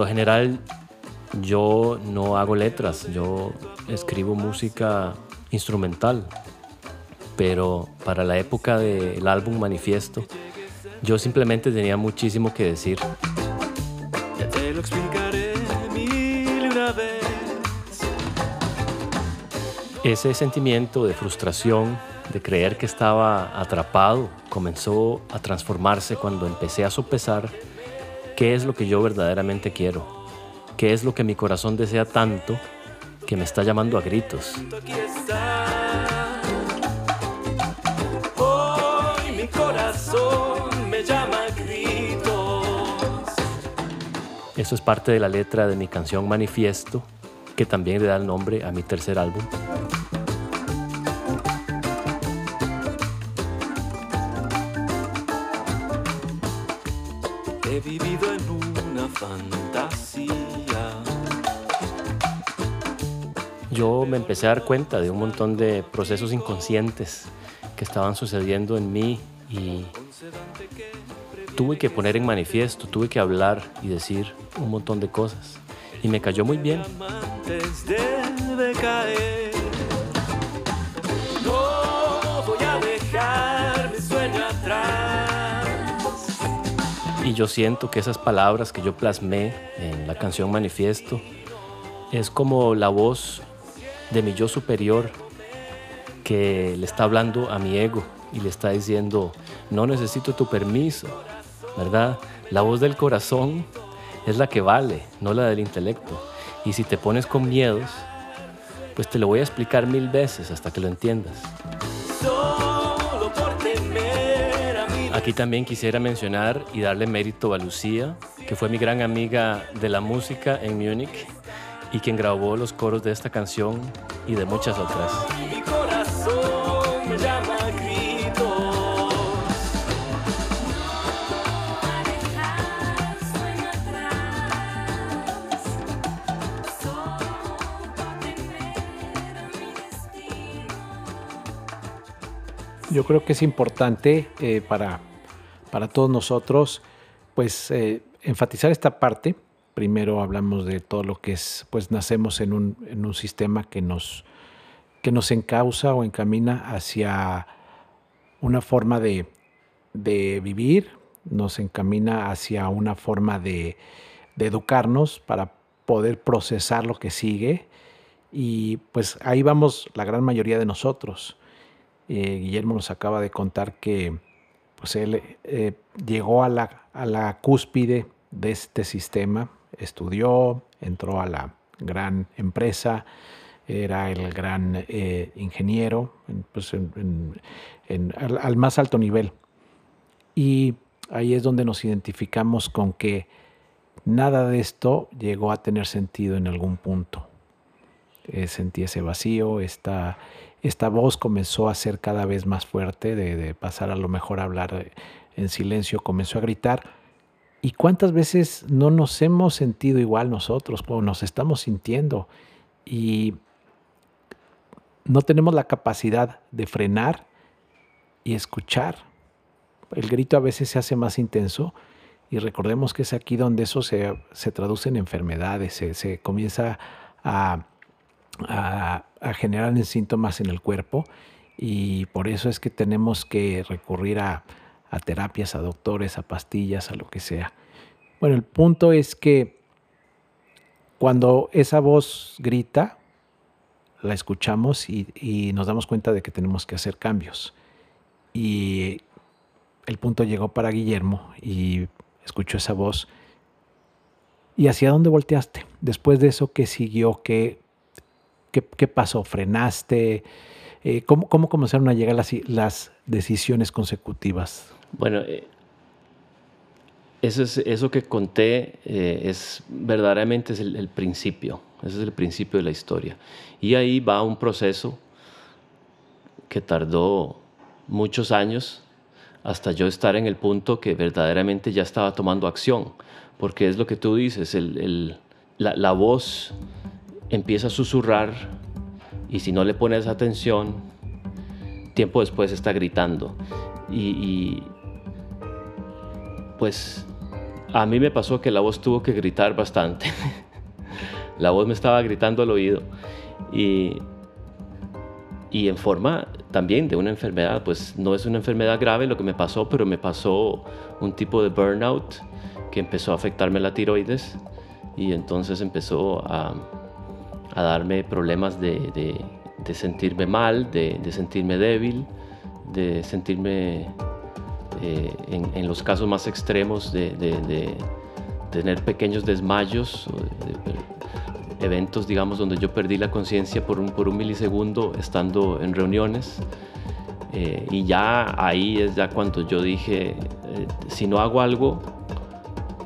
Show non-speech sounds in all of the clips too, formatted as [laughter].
lo general yo no hago letras, yo escribo música instrumental, pero para la época del álbum Manifiesto yo simplemente tenía muchísimo que decir. Ya te lo explicaré mil y una vez. Ese sentimiento de frustración, de creer que estaba atrapado, comenzó a transformarse cuando empecé a sopesar qué es lo que yo verdaderamente quiero, qué es lo que mi corazón desea tanto que me está llamando a gritos. Aquí está. Hoy mi corazón me llama a gritos. Eso es parte de la letra de mi canción Manifiesto, que también le da el nombre a mi tercer álbum. Fantasía. Yo me empecé a dar cuenta de un montón de procesos inconscientes que estaban sucediendo en mí y tuve que poner en manifiesto, tuve que hablar y decir un montón de cosas. Y me cayó muy bien. Debe caer. Y yo siento que esas palabras que yo plasmé en la canción Manifiesto es como la voz de mi yo superior que le está hablando a mi ego y le está diciendo, no necesito tu permiso, ¿verdad? La voz del corazón es la que vale, no la del intelecto. Y si te pones con miedos, pues te lo voy a explicar mil veces hasta que lo entiendas. Aquí también quisiera mencionar y darle mérito a Lucía, que fue mi gran amiga de la música en Múnich y quien grabó los coros de esta canción y de muchas otras. Yo creo que es importante eh, para, para todos nosotros, pues, eh, enfatizar esta parte. Primero hablamos de todo lo que es, pues, nacemos en un, en un sistema que nos, que nos encausa o encamina hacia una forma de, de vivir, nos encamina hacia una forma de, educarnos para poder procesar lo que sigue. Y pues ahí vamos la gran mayoría de nosotros. Eh, Guillermo nos acaba de contar que pues él eh, llegó a la, a la cúspide de este sistema, estudió, entró a la gran empresa, era el gran eh, ingeniero, en- pues, en- al más alto nivel. Y ahí es donde nos identificamos con que nada de esto llegó a tener sentido en algún punto. Eh, sentí ese vacío, esta, esta voz comenzó a ser cada vez más fuerte, de, pasar a lo mejor a hablar eh, en silencio, comenzó a gritar. ¿Y cuántas veces no nos hemos sentido igual nosotros, o nos estamos sintiendo? Y no tenemos la capacidad de frenar y escuchar. El grito a veces se hace más intenso y recordemos que es aquí donde eso se, se traduce en enfermedades, se comienza a, a- generar en síntomas en el cuerpo y por eso es que tenemos que recurrir a, terapias, a doctores, a pastillas, a lo que sea. Bueno, el punto es que cuando esa voz grita, la escuchamos y, y nos damos cuenta de que tenemos que hacer cambios. Y el punto llegó para Guillermo y escuchó esa voz. ¿Y hacia dónde volteaste? Después de eso, ¿qué siguió? ¿Qué, qué, qué pasó? ¿Frenaste? Eh, ¿cómo, ¿Cómo comenzaron a llegar las, las decisiones consecutivas? Bueno, eh, eso, es, eso que conté eh, es verdaderamente es el, el principio, ese es el principio de la historia. Y ahí va un proceso que tardó muchos años hasta yo estar en el punto que verdaderamente ya estaba tomando acción, porque es lo que tú dices, el- el- la, la voz empieza a susurrar y si no le pones atención, tiempo después está gritando. Y, y pues a mí me pasó que la voz tuvo que gritar bastante. [laughs] la voz me estaba gritando al oído. Y, y en forma también de una enfermedad, pues no es una enfermedad grave lo que me pasó, pero me pasó un tipo de burnout que empezó a afectarme la tiroides y entonces empezó a, a darme problemas de, de, sentirme mal, de, de, sentirme débil, de sentirme eh, en, en, los casos más extremos de, tener pequeños desmayos, eventos, digamos, donde yo perdí la conciencia por un, por un milisegundo estando en reuniones. Eh, y ya ahí es ya cuando yo dije, eh, si no hago algo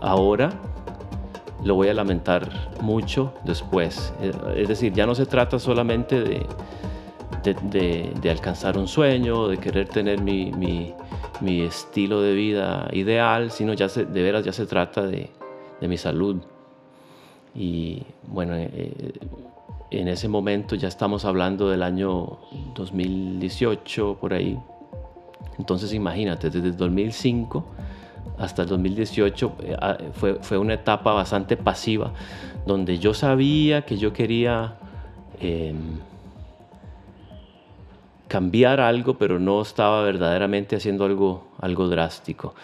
ahora, lo voy a lamentar mucho después. Eh, es decir, ya no se trata solamente de, de, alcanzar un sueño, de querer tener mi, mi, estilo de vida ideal, sino ya se, de veras ya se trata de, mi salud. Y bueno, eh, eh, en ese momento ya estamos hablando del año 2018, por ahí. Entonces imagínate, desde el 2005 hasta el 2018 eh, ah, fue, fue, una etapa bastante pasiva, donde yo sabía que yo quería em, cambiar algo, pero no estaba verdaderamente haciendo algo, algo drástico.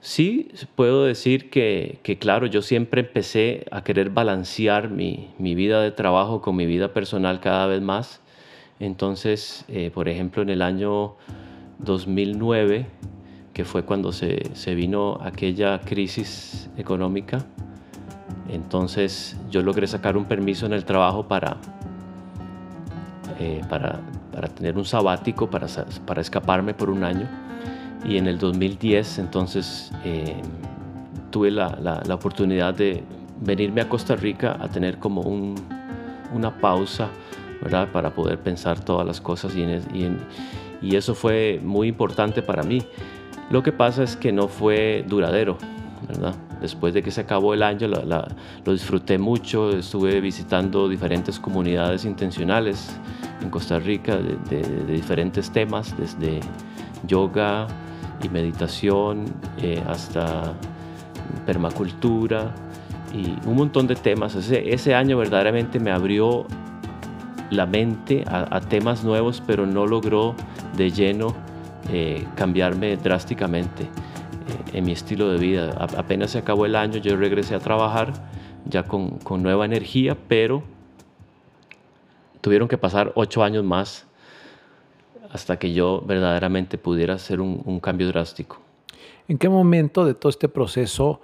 Sí, puedo decir que, que, claro, yo siempre empecé a querer balancear mi, mi, vida de trabajo con mi vida personal cada vez más. Entonces, eh, por ejemplo, en el año 2009, que fue cuando se, se vino aquella crisis económica, entonces yo logré sacar un permiso en el trabajo para, eh, para, para, tener un sabático, para, para escaparme por un año y en el 2010 entonces eh, tuve la, la, oportunidad de venirme a Costa Rica a tener como un, una pausa, ¿verdad? Para poder pensar todas las cosas y, y, y, eso fue muy importante para mí. Lo que pasa es que no fue duradero, ¿verdad? Después de que se acabó el año lo disfruté mucho, estuve visitando diferentes comunidades intencionales en Costa Rica de, diferentes temas, desde yoga, y meditación, eh, hasta permacultura y un montón de temas. Ese año verdaderamente me abrió la mente a, temas nuevos, pero no logró de lleno eh, cambiarme drásticamente eh, en mi estilo de vida. apenas se acabó el año, yo regresé a trabajar ya con, con nueva energía, pero tuvieron que pasar ocho años más hasta que yo verdaderamente pudiera hacer un, cambio drástico. ¿En qué momento de todo este proceso,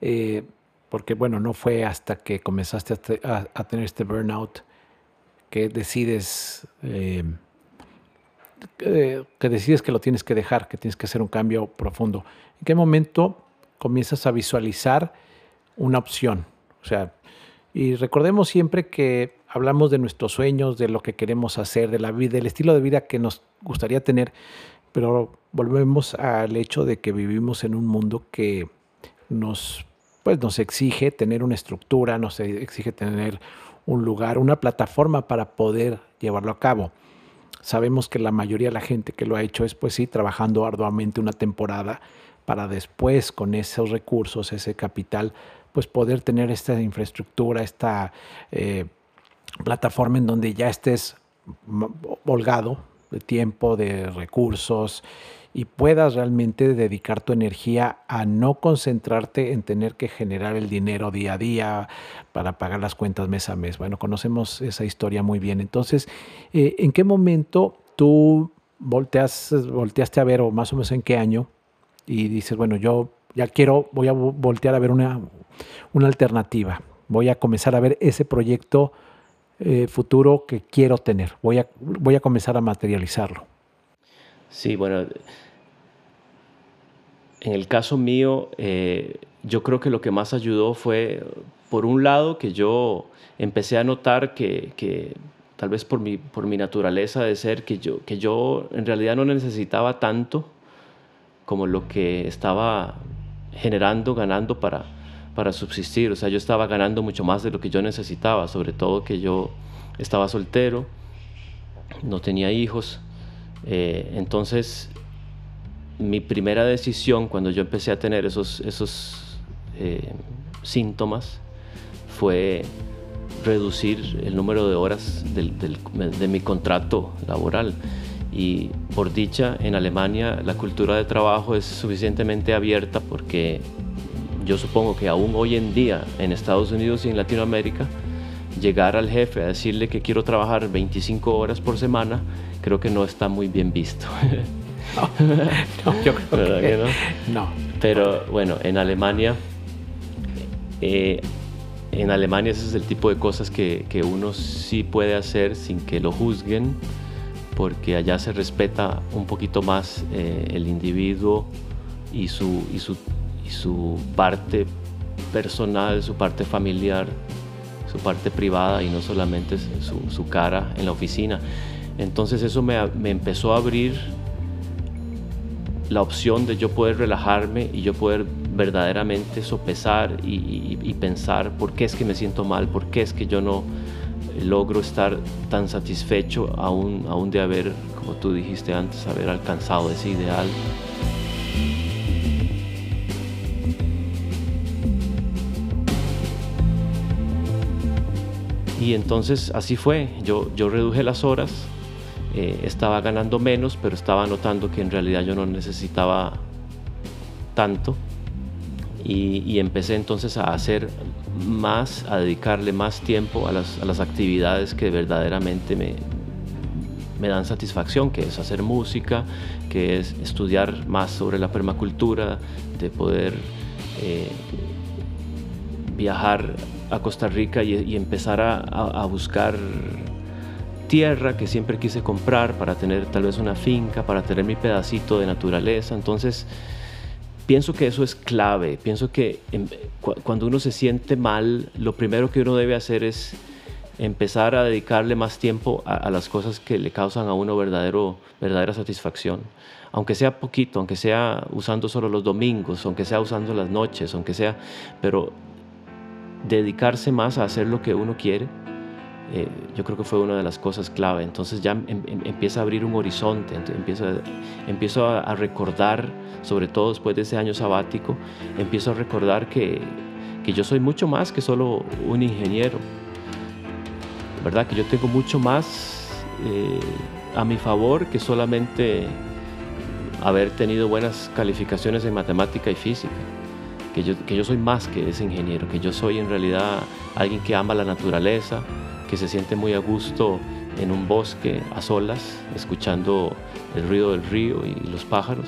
eh, porque bueno, no fue hasta que comenzaste a, tener este burnout, que decides, eh, que decides que lo tienes que dejar, que tienes que hacer un cambio profundo? ¿En qué momento comienzas a visualizar una opción? O sea, y recordemos siempre que hablamos de nuestros sueños, de lo que queremos hacer, de la vida, del estilo de vida que nos gustaría tener, pero volvemos al hecho de que vivimos en un mundo que nos, pues, nos exige tener una estructura, nos exige tener un lugar, una plataforma para poder llevarlo a cabo. Sabemos que la mayoría de la gente que lo ha hecho es, pues sí, trabajando arduamente una temporada para después, con esos recursos, ese capital, pues poder tener esta infraestructura, esta eh, plataforma en donde ya estés holgado de tiempo, de recursos y puedas realmente dedicar tu energía a no concentrarte en tener que generar el dinero día a día para pagar las cuentas mes a mes. Bueno, conocemos esa historia muy bien. Entonces, eh, ¿en qué momento tú volteas, volteaste a ver, o más o menos en qué año, y dices, bueno, yo ya quiero, voy a voltear a ver una, una alternativa. Voy a comenzar a ver ese proyecto eh, futuro que quiero tener. Voy a, voy a comenzar a materializarlo. Sí, bueno, en el caso mío, eh, yo creo que lo que más ayudó fue, por un lado, que yo empecé a notar que, que tal vez por mi, por mi naturaleza de ser, que yo, que yo en realidad no necesitaba tanto como lo que estaba generando, ganando para, para subsistir. O sea, yo estaba ganando mucho más de lo que yo necesitaba, sobre todo que yo estaba soltero, no tenía hijos. Eh, entonces, mi primera decisión cuando yo empecé a tener esos, esos eh, síntomas fue reducir el número de horas de mi contrato laboral. Y por dicha, en Alemania la cultura de trabajo es suficientemente abierta porque yo supongo que aún hoy en día en Estados Unidos y en Latinoamérica, llegar al jefe a decirle que quiero trabajar 25 horas por semana, creo que no está muy bien visto. [laughs] No, yo creo [laughs] que, no? Pero bueno, en Alemania, eh, en Alemania ese es el tipo de cosas que, que, uno sí puede hacer sin que lo juzguen, porque allá se respeta un poquito más eh, el individuo y su, y su, su parte personal, su parte familiar, su parte privada y no solamente su, cara en la oficina. Entonces eso me, me empezó a abrir la opción de yo poder relajarme y yo poder verdaderamente sopesar y, pensar por qué es que me siento mal, por qué es que yo no logro estar tan satisfecho aún, aún de haber, como tú dijiste antes, haber alcanzado ese ideal. Y entonces así fue, yo, yo reduje las horas, eh, estaba ganando menos, pero estaba notando que en realidad yo no necesitaba tanto. Y, empecé entonces a hacer más, a dedicarle más tiempo a las, a las actividades que verdaderamente me, me dan satisfacción, que es hacer música, que es estudiar más sobre la permacultura, de poder eh, viajar a Costa Rica y, empezar a, a, buscar tierra que siempre quise comprar para tener tal vez una finca, para tener mi pedacito de naturaleza. Entonces, pienso que eso es clave. Pienso que cuando uno se siente mal, lo primero que uno debe hacer es empezar a dedicarle más tiempo a, las cosas que le causan a uno verdadero, verdadera satisfacción. Aunque sea poquito, aunque sea usando solo los domingos, aunque sea usando las noches, aunque sea, pero dedicarse más a hacer lo que uno quiere eh, yo creo que fue una de las cosas clave. Entonces ya em, em, empieza a abrir un horizonte, empiezo, empiezo a, recordar, sobre todo después de ese año sabático, empiezo a recordar que, que yo soy mucho más que solo un ingeniero, ¿verdad? Que yo tengo mucho más eh, a mi favor que solamente haber tenido buenas calificaciones en matemática y física. Que yo, que yo soy más que ese ingeniero, que yo soy en realidad alguien que ama la naturaleza, que se siente muy a gusto en un bosque a solas, escuchando el ruido del río y los pájaros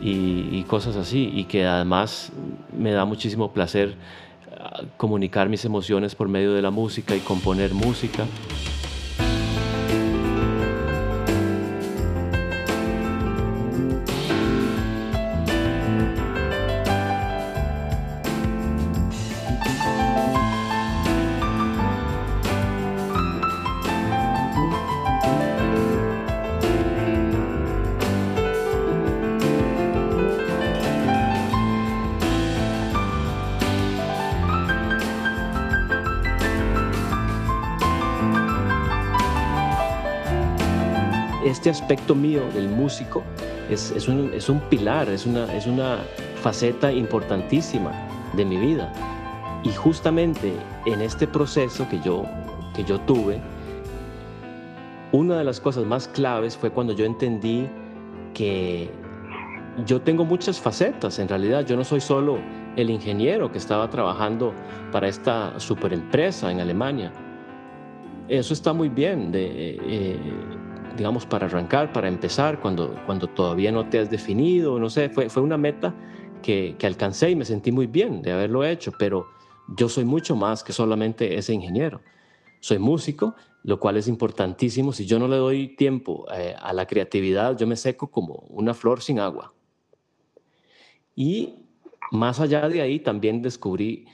y, cosas así, y que además me da muchísimo placer ah, comunicar mis emociones por medio de la música y componer música. Este aspecto mío del músico es, es, un, es un, pilar, es una, es una faceta importantísima de mi vida. Y justamente en este proceso que yo, que yo tuve, una de las cosas más claves fue cuando yo entendí que yo tengo muchas facetas, en realidad yo no soy solo el ingeniero que estaba trabajando para esta superempresa en Alemania. Eso está muy bien, de, eh, digamos, para arrancar, para empezar, cuando, cuando todavía no te has definido, no sé, fue, fue una meta que, que alcancé y me sentí muy bien de haberlo hecho, pero yo soy mucho más que solamente ese ingeniero. Soy músico, lo cual es importantísimo. Si yo no le doy tiempo eh, a la creatividad, yo me seco como una flor sin agua. Y más allá de ahí, también descubrí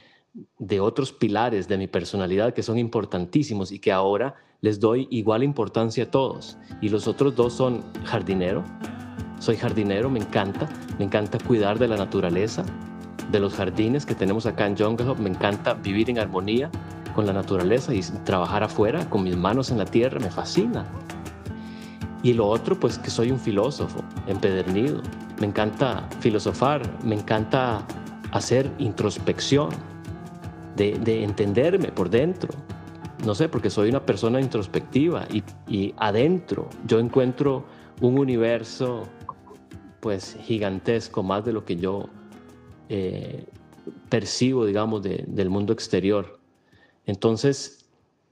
de otros pilares de mi personalidad que son importantísimos y que ahora les doy igual importancia a todos. Y los otros dos son jardinero. Soy jardinero, me encanta. Me encanta cuidar de la naturaleza, de los jardines que tenemos acá en Jungle. Me encanta vivir en armonía con la naturaleza y trabajar afuera con mis manos en la tierra. Me fascina. Y lo otro, pues que soy un filósofo empedernido. me encanta filosofar, me encanta hacer introspección, de, entenderme por dentro. No sé, porque soy una persona introspectiva y, adentro yo encuentro un universo pues gigantesco, más de lo que yo eh, percibo, digamos, del mundo exterior. Entonces,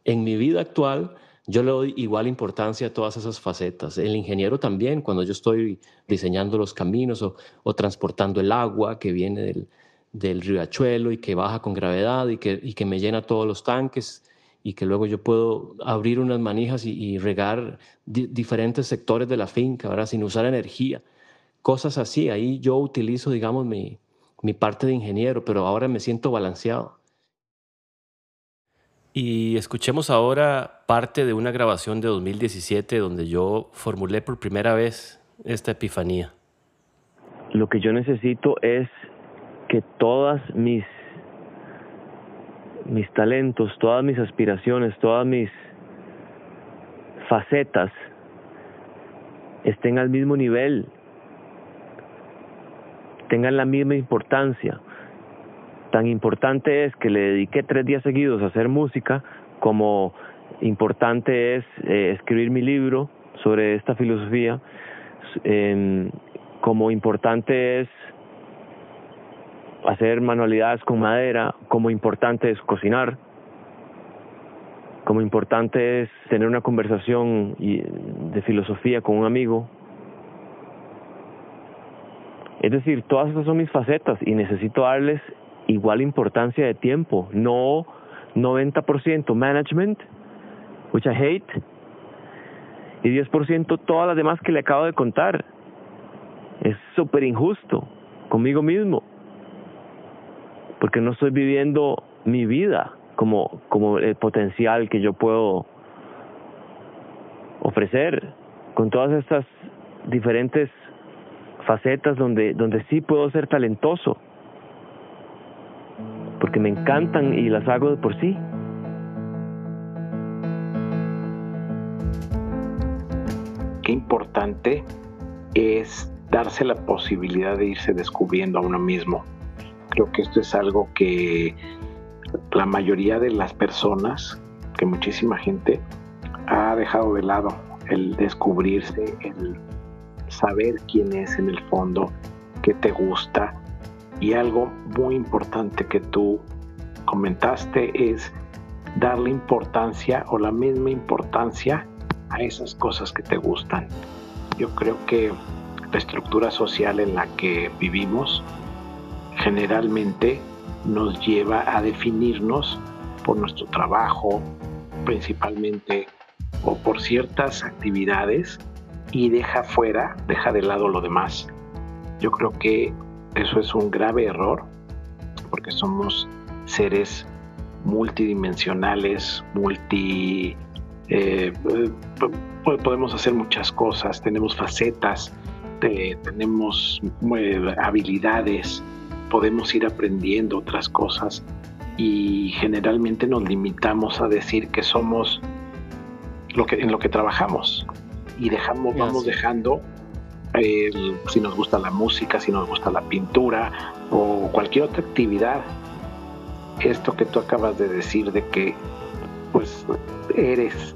en mi vida actual, yo le doy igual importancia a todas esas facetas. El ingeniero también, cuando yo estoy diseñando los caminos o transportando el agua que viene del, del riachuelo y que baja con gravedad y que, y que me llena todos los tanques y que luego yo puedo abrir unas manijas y, regar diferentes sectores de la finca, ahora sin usar energía. Cosas así, ahí yo utilizo, digamos, mi, mi parte de ingeniero, pero ahora me siento balanceado. Y escuchemos ahora parte de una grabación de 2017 donde yo formulé por primera vez esta epifanía. Lo que yo necesito es que todas mis mis talentos, todas mis aspiraciones, todas mis facetas estén al mismo nivel, tengan la misma importancia. Tan importante es que le dediqué tres días seguidos a hacer música como importante es eh, escribir mi libro sobre esta filosofía, em, como importante es hacer manualidades con madera, como importante es cocinar, como importante es tener una conversación de filosofía con un amigo. Es decir, todas esas son mis facetas y necesito darles igual importancia de tiempo, no 90% management, which I hate, y 10% todas las demás que le acabo de contar. Es súper injusto conmigo mismo porque no estoy viviendo mi vida como, como el potencial que yo puedo ofrecer con todas estas diferentes facetas donde, donde sí puedo ser talentoso, porque me encantan y las hago de por sí. Qué importante es darse la posibilidad de irse descubriendo a uno mismo Creo que esto es algo que la mayoría de las personas, que muchísima gente, ha dejado de lado el descubrirse, el saber quién es en el fondo, qué te gusta. Y algo muy importante que tú comentaste es darle importancia o la misma importancia a esas cosas que te gustan. Yo creo que la estructura social en la que vivimos generalmente nos lleva a definirnos por nuestro trabajo principalmente o por ciertas actividades y deja fuera, deja de lado lo demás. Yo creo que eso es un grave error porque somos seres multidimensionales, multi... Eh, podemos hacer muchas cosas, tenemos facetas, tenemos eh, habilidades, podemos ir aprendiendo otras cosas y generalmente nos limitamos a decir que somos lo que, en lo que trabajamos y dejamos, vamos dejando si nos gusta la música, si nos gusta la pintura o cualquier otra actividad. Esto que tú acabas de decir de que pues eres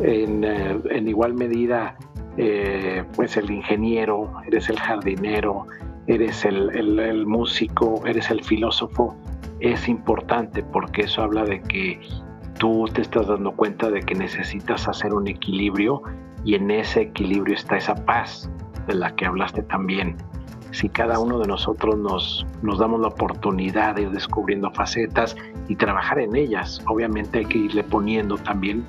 en, eh, en igual medida eh, pues el ingeniero, eres el jardinero, eres el, músico, eres el filósofo, es importante porque eso habla de que tú te estás dando cuenta de que necesitas hacer un equilibrio y en ese equilibrio está esa paz de la que hablaste también. Si cada uno de nosotros nos, nos damos la oportunidad de ir descubriendo facetas y trabajar en ellas, obviamente hay que irle poniendo también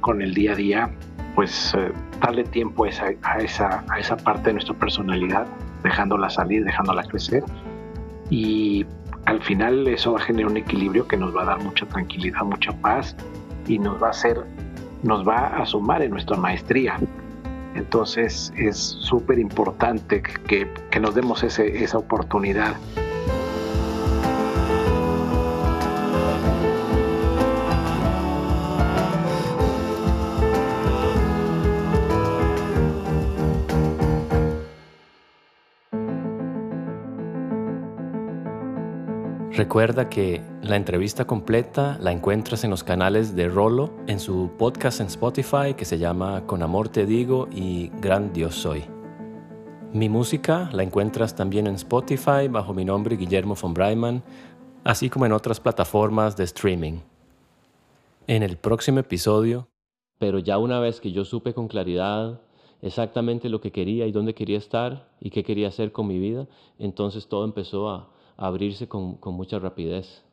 con el día a día, pues eh, darle tiempo a esa, a, esa, a esa parte de nuestra personalidad dejándola salir, dejándola crecer y al final eso va a generar un equilibrio que nos va a dar mucha tranquilidad, mucha paz y nos va a hacer, nos va a sumar en nuestra maestría. Entonces es súper importante que, que, nos demos ese, esa oportunidad. Recuerda que la entrevista completa la encuentras en los canales de Rolo, en su podcast en Spotify que se llama Con Amor Te Digo y Gran Dios Soy. Mi música la encuentras también en Spotify bajo mi nombre Guillermo von Breiman, así como en otras plataformas de streaming. En el próximo episodio, pero ya una vez que yo supe con claridad exactamente lo que quería y dónde quería estar y qué quería hacer con mi vida, entonces todo empezó a, abrirse con, con mucha rapidez.